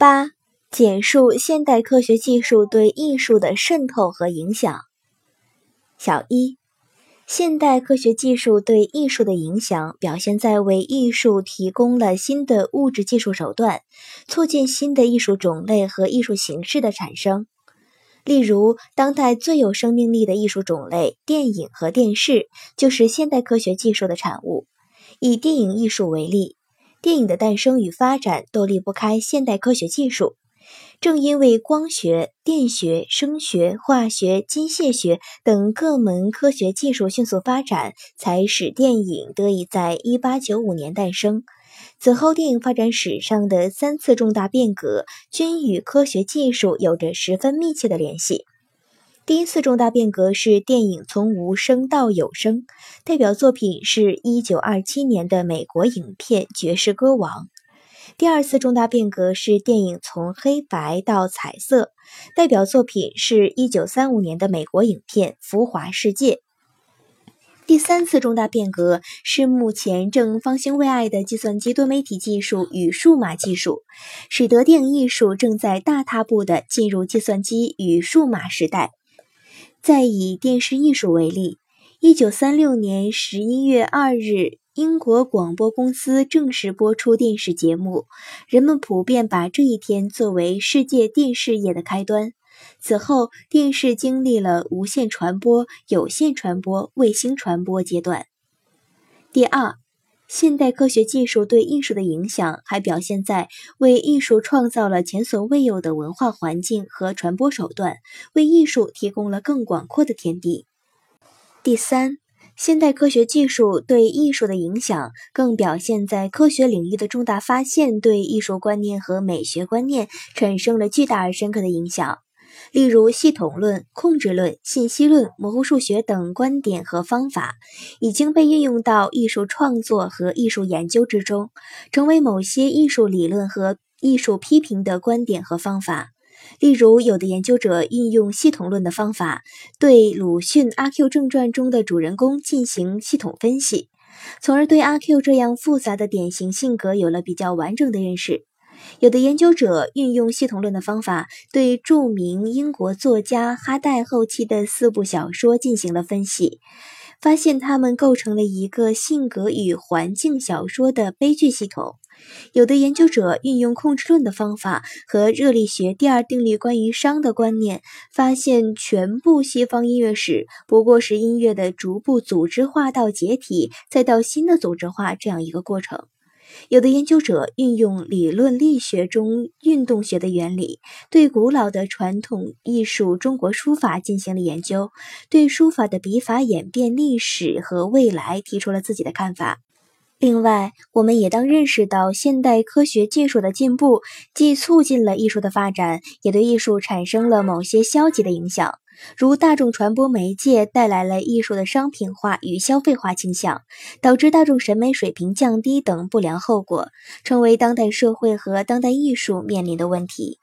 八、简述现代科学技术对艺术的渗透和影响。小一。现代科学技术对艺术的影响，表现在为艺术提供了新的物质技术手段，促进新的艺术种类和艺术形式的产生。例如，当代最有生命力的艺术种类——电影和电视，就是现代科学技术的产物。以电影艺术为例，电影的诞生与发展都离不开现代科学技术。正因为光学、电学、声学、化学、机械学等各门科学技术迅速发展，才使电影得以在一八九五年诞生。此后，电影发展史上的三次重大变革均与科学技术有着十分密切的联系。第一次重大变革是电影从无声到有声，代表作品是一九二七年的美国影片《爵士歌王》。第二次重大变革是电影从黑白到彩色，代表作品是一九三五年的美国影片《浮华世界》。第三次重大变革是目前正方兴未艾的计算机多媒体技术与数码技术，使得电影艺术正在大踏步地进入计算机与数码时代。再以电视艺术为例，一九三六年十一月二日。英国广播公司正式播出电视节目，人们普遍把这一天作为世界电视业的开端。此后，电视经历了无线传播、有线传播、卫星传播阶段。第二，现代科学技术对艺术的影响还表现在为艺术创造了前所未有的文化环境和传播手段，为艺术提供了更广阔的天地。第三。现代科学技术对艺术的影响，更表现在科学领域的重大发现对艺术观念和美学观念产生了巨大而深刻的影响。例如，系统论、控制论、信息论、模糊数学等观点和方法，已经被运用到艺术创作和艺术研究之中，成为某些艺术理论和艺术批评的观点和方法。例如，有的研究者运用系统论的方法，对鲁迅《阿 Q 正传》中的主人公进行系统分析，从而对阿 Q 这样复杂的典型性格有了比较完整的认识。有的研究者运用系统论的方法，对著名英国作家哈代后期的四部小说进行了分析，发现它们构成了一个性格与环境小说的悲剧系统。有的研究者运用控制论的方法和热力学第二定律关于熵的观念，发现全部西方音乐史不过是音乐的逐步组织化到解体，再到新的组织化这样一个过程。有的研究者运用理论力学中运动学的原理，对古老的传统艺术中国书法进行了研究，对书法的笔法演变历史和未来提出了自己的看法。另外，我们也当认识到，现代科学技术的进步既促进了艺术的发展，也对艺术产生了某些消极的影响，如大众传播媒介带来了艺术的商品化与消费化倾向，导致大众审美水平降低等不良后果，成为当代社会和当代艺术面临的问题。